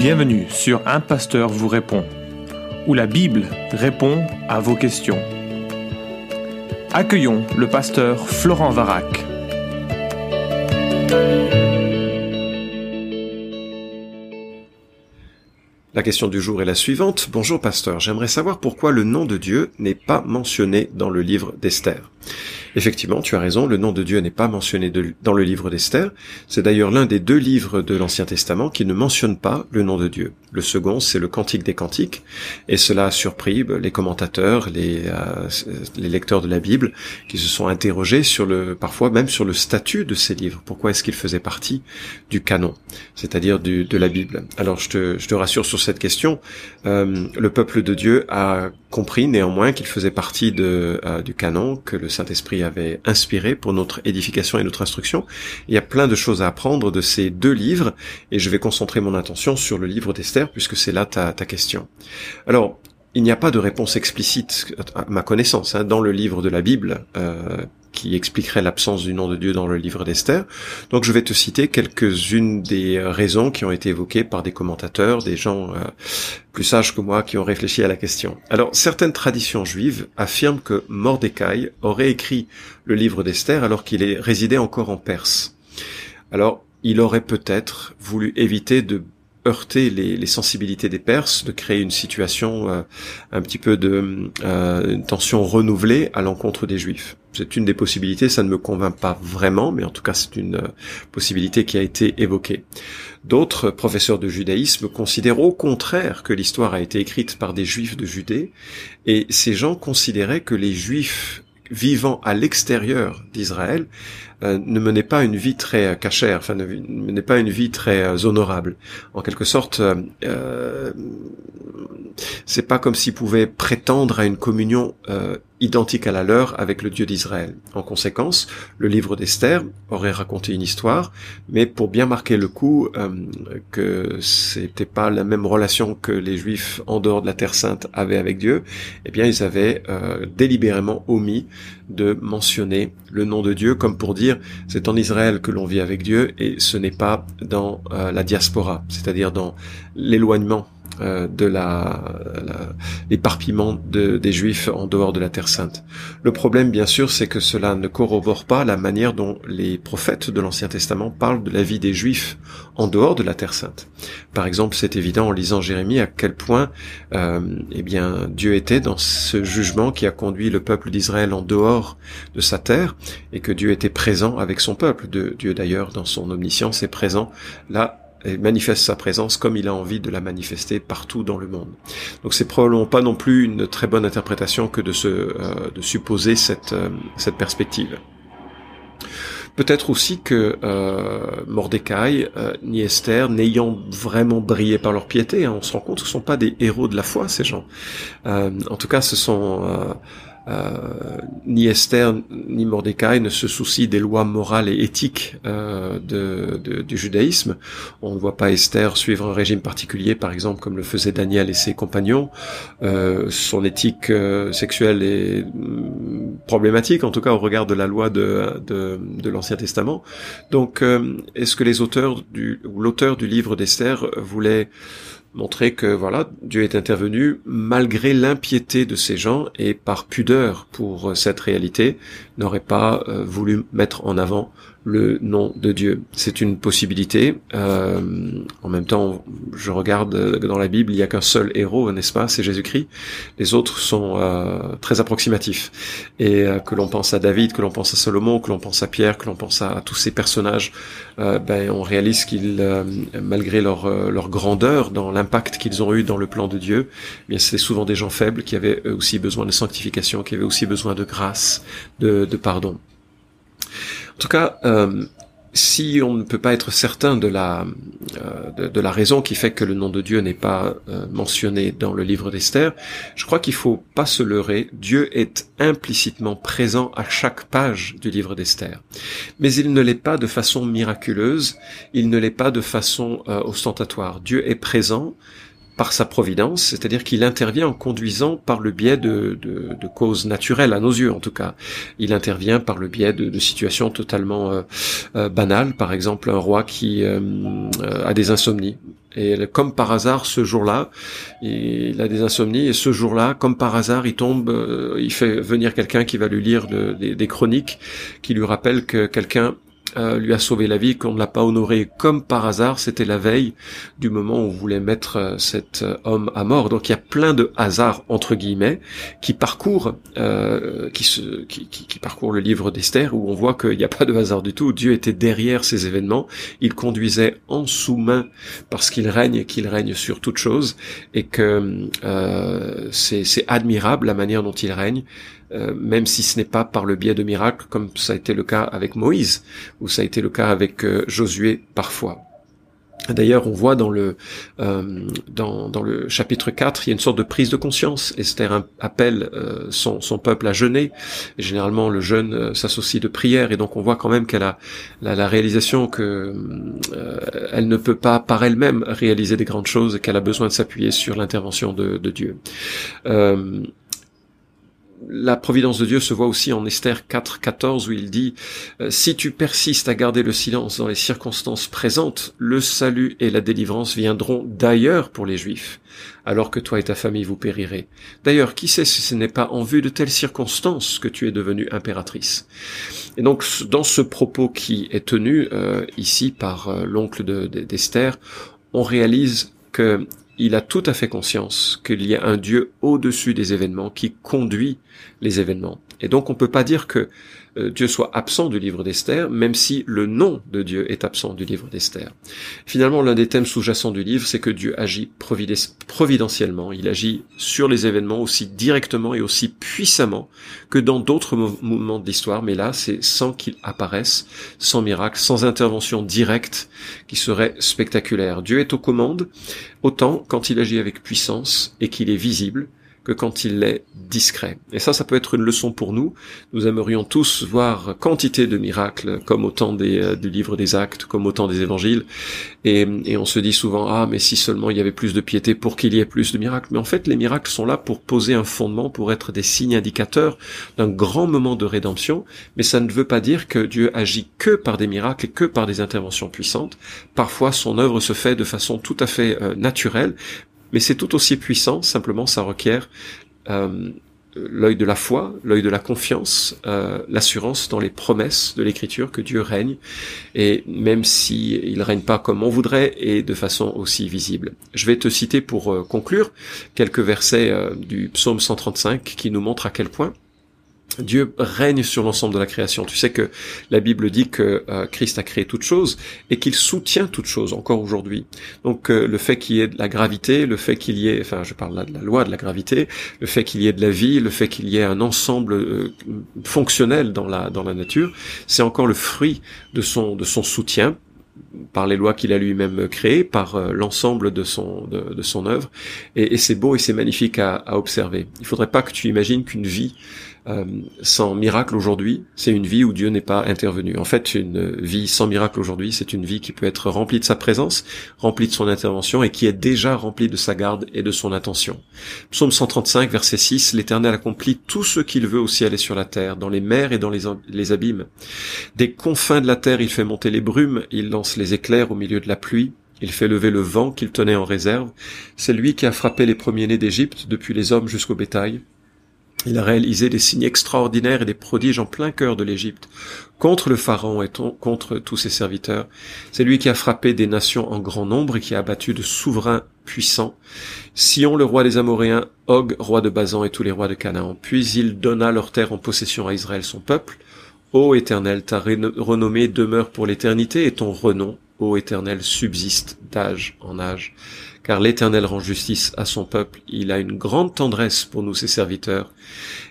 Bienvenue sur Un Pasteur vous répond, où la Bible répond à vos questions. Accueillons le pasteur Florent Varac. La question du jour est la suivante. Bonjour pasteur, j'aimerais savoir pourquoi le nom de Dieu n'est pas mentionné dans le livre d'Esther. Effectivement, tu as raison, le nom de Dieu n'est pas mentionné dans le livre d'Esther. C'est d'ailleurs l'un des deux livres de l'Ancien Testament qui ne mentionne pas le nom de Dieu. Le second, c'est le Cantique des Cantiques, et cela a surpris bah, les commentateurs, les, euh, les lecteurs de la Bible, qui se sont interrogés sur le, parfois même sur le statut de ces livres. Pourquoi est-ce qu'ils faisaient partie du canon, c'est-à-dire de la Bible? Alors, je te, je te rassure sur cette question. Euh, le peuple de Dieu a compris néanmoins qu'il faisait partie de, euh, du canon que le Saint-Esprit avait inspiré pour notre édification et notre instruction. Il y a plein de choses à apprendre de ces deux livres et je vais concentrer mon attention sur le livre d'Esther puisque c'est là ta, ta question. Alors, il n'y a pas de réponse explicite, à ma connaissance, hein, dans le livre de la Bible euh, qui expliquerait l'absence du nom de Dieu dans le livre d'Esther. Donc je vais te citer quelques-unes des raisons qui ont été évoquées par des commentateurs, des gens euh, plus sages que moi qui ont réfléchi à la question. Alors certaines traditions juives affirment que Mordecai aurait écrit le livre d'Esther alors qu'il résidé encore en Perse. Alors il aurait peut-être voulu éviter de heurter les, sensibilités des Perses, de créer une situation euh, un petit peu de euh, une tension renouvelée à l'encontre des Juifs. C'est une des possibilités, ça ne me convainc pas vraiment, mais en tout cas c'est une euh, possibilité qui a été évoquée. D'autres professeurs de judaïsme considèrent au contraire que l'histoire a été écrite par des Juifs de Judée, et ces gens considéraient que les Juifs vivant à l'extérieur d'Israël euh, ne menait pas une vie très euh, cachère, enfin ne menait pas une vie très euh, honorable. En quelque sorte, c'est pas comme s'ils pouvaient prétendre à une communion identique à la leur avec le Dieu d'Israël. En conséquence, le livre d'Esther aurait raconté une histoire, mais pour bien marquer le coup euh, que c'était pas la même relation que les Juifs en dehors de la Terre Sainte avaient avec Dieu, eh bien ils avaient euh, délibérément omis de mentionner le nom de Dieu comme pour dire c'est en Israël que l'on vit avec Dieu et ce n'est pas dans euh, la diaspora, c'est-à-dire dans l'éloignement euh, de la, l'éparpillement des Juifs en dehors de la Terre Sainte. Le problème, bien sûr, c'est que cela ne corrobore pas la manière dont les prophètes de l'Ancien Testament parlent de la vie des Juifs en dehors de la Terre Sainte. Par exemple, c'est évident en lisant Jérémie à quel point, euh, eh bien, Dieu était dans ce jugement qui a conduit le peuple d'Israël en dehors de sa terre, et que Dieu était présent avec son peuple. De, Dieu d'ailleurs, dans son omniscience, est présent là et manifeste sa présence comme il a envie de la manifester partout dans le monde. Donc c'est probablement pas non plus une très bonne interprétation que de se euh, de supposer cette euh, cette perspective. Peut-être aussi que euh, Mordecai euh, ni Esther, n'ayant vraiment brillé par leur piété, hein, on se rend compte que ce ne sont pas des héros de la foi ces gens. en tout cas, ce sont euh, ni Esther ni Mordecai ne se soucient des lois morales et éthiques euh, de, du judaïsme. On ne voit pas Esther suivre un régime particulier, par exemple, comme le faisaient Daniel et ses compagnons. Euh, son éthique sexuelle est mm, problématique, en tout cas au regard de la loi de, de, de l'Ancien Testament. Donc, est-ce que les auteurs du, ou l'auteur du livre d'Esther voulait montrer que voilà, Dieu est intervenu malgré l'impiété de ces gens et par pudeur pour cette réalité n'aurait pas euh, voulu mettre en avant le nom de Dieu. C'est une possibilité. Euh, en même temps, je regarde dans la Bible, il n'y a qu'un seul héros, n'est-ce pas? C'est Jésus-Christ. Les autres sont euh, très approximatifs. Et euh, que l'on pense à David, que l'on pense à Salomon, que l'on pense à Pierre, que l'on pense à, tous ces personnages, euh, ben, on réalise qu'ils, euh, malgré leur, leur grandeur, dans l'impact qu'ils ont eu dans le plan de Dieu, eh bien c'est souvent des gens faibles qui avaient aussi besoin de sanctification, qui avaient aussi besoin de grâce, de, pardon. En tout cas, euh, si on ne peut pas être certain de la euh, de, la raison qui fait que le nom de Dieu n'est pas euh, mentionné dans le livre d'Esther, je crois qu'il faut pas se leurrer. Dieu est implicitement présent à chaque page du livre d'Esther, mais il ne l'est pas de façon miraculeuse, il ne l'est pas de façon ostentatoire. Dieu est présent par sa providence, c'est-à-dire qu'il intervient en conduisant par le biais de, de, de, causes naturelles, à nos yeux en tout cas. Il intervient par le biais de, de situations totalement euh, euh, banales, par exemple un roi qui euh, a des insomnies. Et comme par hasard, ce jour-là, il a des insomnies, et ce jour-là, comme par hasard, il tombe, euh, il fait venir quelqu'un qui va lui lire des chroniques, qui lui rappelle que quelqu'un euh, lui a sauvé la vie, qu'on ne l'a pas honoré comme par hasard, c'était la veille du moment où on voulait mettre euh, cet euh, homme à mort. Donc il y a plein de hasards entre guillemets qui parcourent, qui, se, qui, parcourent le livre d'Esther, où on voit qu'il n'y a pas de hasard du tout. Dieu était derrière ces événements, il conduisait en sous-main parce qu'il règne et qu'il règne sur toute chose, et que c'est admirable la manière dont il règne. Euh, même si ce n'est pas par le biais de miracles, comme ça a été le cas avec Moïse, ou ça a été le cas avec euh, Josué parfois. D'ailleurs, on voit dans le euh, dans, dans, le chapitre 4, il y a une sorte de prise de conscience. Esther appelle son, son, peuple à jeûner. Généralement, le jeûne s'associe de prière, et donc on voit quand même qu'elle a la, réalisation que elle ne peut pas par elle-même réaliser des grandes choses, qu'elle a besoin de s'appuyer sur l'intervention de, Dieu la providence de Dieu se voit aussi en Esther 4, 14 où il dit euh, Si tu persistes à garder le silence dans les circonstances présentes, le salut et la délivrance viendront d'ailleurs pour les Juifs, alors que toi et ta famille vous périrez. D'ailleurs, qui sait si ce n'est pas en vue de telles circonstances que tu es devenue impératrice Et donc, dans ce propos qui est tenu euh, ici par euh, l'oncle d'Esther, on réalise que il a tout à fait conscience qu'il y a un Dieu au-dessus des événements qui conduit les événements. Et donc on ne peut pas dire que euh, Dieu soit absent du livre d'Esther, même si le nom de Dieu est absent du livre d'Esther. Finalement, l'un des thèmes sous-jacents du livre, c'est que Dieu agit providentiellement, il agit sur les événements aussi directement et aussi puissamment que dans d'autres moments de l'histoire, mais là, c'est sans qu'il apparaisse, sans miracle, sans intervention directe qui serait spectaculaire. Dieu est aux commandes, autant quand il agit avec puissance et qu'il est visible, quand il est discret. Et ça, ça peut être une leçon pour nous. Nous aimerions tous voir quantité de miracles, comme au temps des, euh, du livre des actes, comme au temps des évangiles. Et, et, on se dit souvent, ah, mais si seulement il y avait plus de piété pour qu'il y ait plus de miracles. Mais en fait, les miracles sont là pour poser un fondement, pour être des signes indicateurs d'un grand moment de rédemption. Mais ça ne veut pas dire que Dieu agit que par des miracles et que par des interventions puissantes. Parfois, son œuvre se fait de façon tout à fait euh, naturelle, mais c'est tout aussi puissant, simplement ça requiert euh, l'œil de la foi, l'œil de la confiance, euh, l'assurance dans les promesses de l'Écriture que Dieu règne, et même si il règne pas comme on voudrait et de façon aussi visible. Je vais te citer pour euh, conclure quelques versets du psaume 135 qui nous montrent à quel point Dieu règne sur l'ensemble de la création. Tu sais que la Bible dit que euh, Christ a créé toute chose et qu'il soutient toute chose encore aujourd'hui. Donc euh, le fait qu'il y ait de la gravité, le fait qu'il y ait, enfin je parle là de la loi de la gravité, le fait qu'il y ait de la vie, le fait qu'il y ait un ensemble euh, fonctionnel dans la nature, c'est encore le fruit de son soutien par les lois qu'il a lui-même créées, par l'ensemble de son de, œuvre, et, c'est beau et c'est magnifique à, à observer. Il faudrait pas que tu imagines qu'une vie euh, sans miracle aujourd'hui, c'est une vie où Dieu n'est pas intervenu. En fait, une vie sans miracle aujourd'hui, c'est une vie qui peut être remplie de sa présence, remplie de son intervention et qui est déjà remplie de sa garde et de son attention. Psaume 135, verset 6, l'Éternel accomplit tout ce qu'il veut au ciel et sur la terre, dans les mers et dans les, les abîmes. Des confins de la terre, il fait monter les brumes, il lance les éclairs au milieu de la pluie. Il fait lever le vent qu'il tenait en réserve. C'est lui qui a frappé les premiers-nés d'Égypte, depuis les hommes jusqu'au bétail. Il a réalisé des signes extraordinaires et des prodiges en plein cœur de l'Égypte, contre le Pharaon et contre tous ses serviteurs. C'est lui qui a frappé des nations en grand nombre et qui a abattu de souverains puissants. Sion, le roi des Amoréens, Og, roi de Bazan et tous les rois de Canaan. Puis il donna leur terre en possession à Israël son peuple. Ô Éternel, ta renommée demeure pour l'éternité et ton renom, ô Éternel, subsiste d'âge en âge car l'Éternel rend justice à son peuple, il a une grande tendresse pour nous ses serviteurs.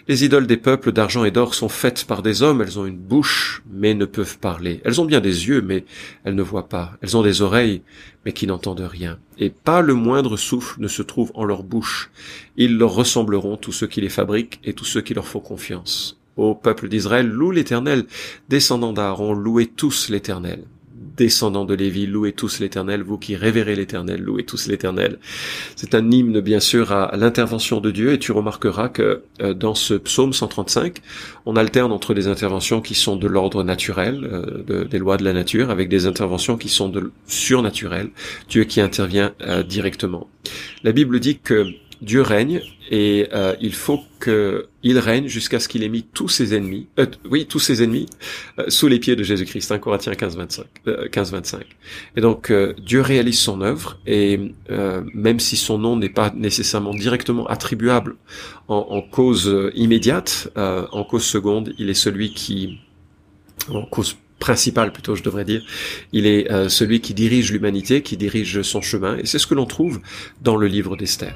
Les idoles des peuples d'argent et d'or sont faites par des hommes, elles ont une bouche, mais ne peuvent parler. Elles ont bien des yeux, mais elles ne voient pas. Elles ont des oreilles, mais qui n'entendent rien. Et pas le moindre souffle ne se trouve en leur bouche. Ils leur ressembleront tous ceux qui les fabriquent et tous ceux qui leur font confiance. Ô peuple d'Israël, loue l'Éternel. Descendants d'Aaron, louez tous l'Éternel. Descendants de Lévi, louez tous l'Éternel, vous qui révérez l'Éternel, louez tous l'Éternel. C'est un hymne bien sûr à l'intervention de Dieu et tu remarqueras que euh, dans ce psaume 135, on alterne entre des interventions qui sont de l'ordre naturel, euh, des lois de la nature, avec des interventions qui sont de surnaturelles, Dieu qui intervient euh, directement. La Bible dit que Dieu règne et euh, il faut qu'il règne jusqu'à ce qu'il ait mis tous ses ennemis, euh, oui, tous ses ennemis euh, sous les pieds de Jésus-Christ. 1 Corinthiens 15, 25, 15, 25. Et donc Dieu réalise son œuvre et même si son nom n'est pas nécessairement directement attribuable en, en cause immédiate, en cause seconde, il est celui qui, en cause principal plutôt je devrais dire. Il est celui qui dirige l'humanité, qui dirige son chemin, et c'est ce que l'on trouve dans le livre d'Esther.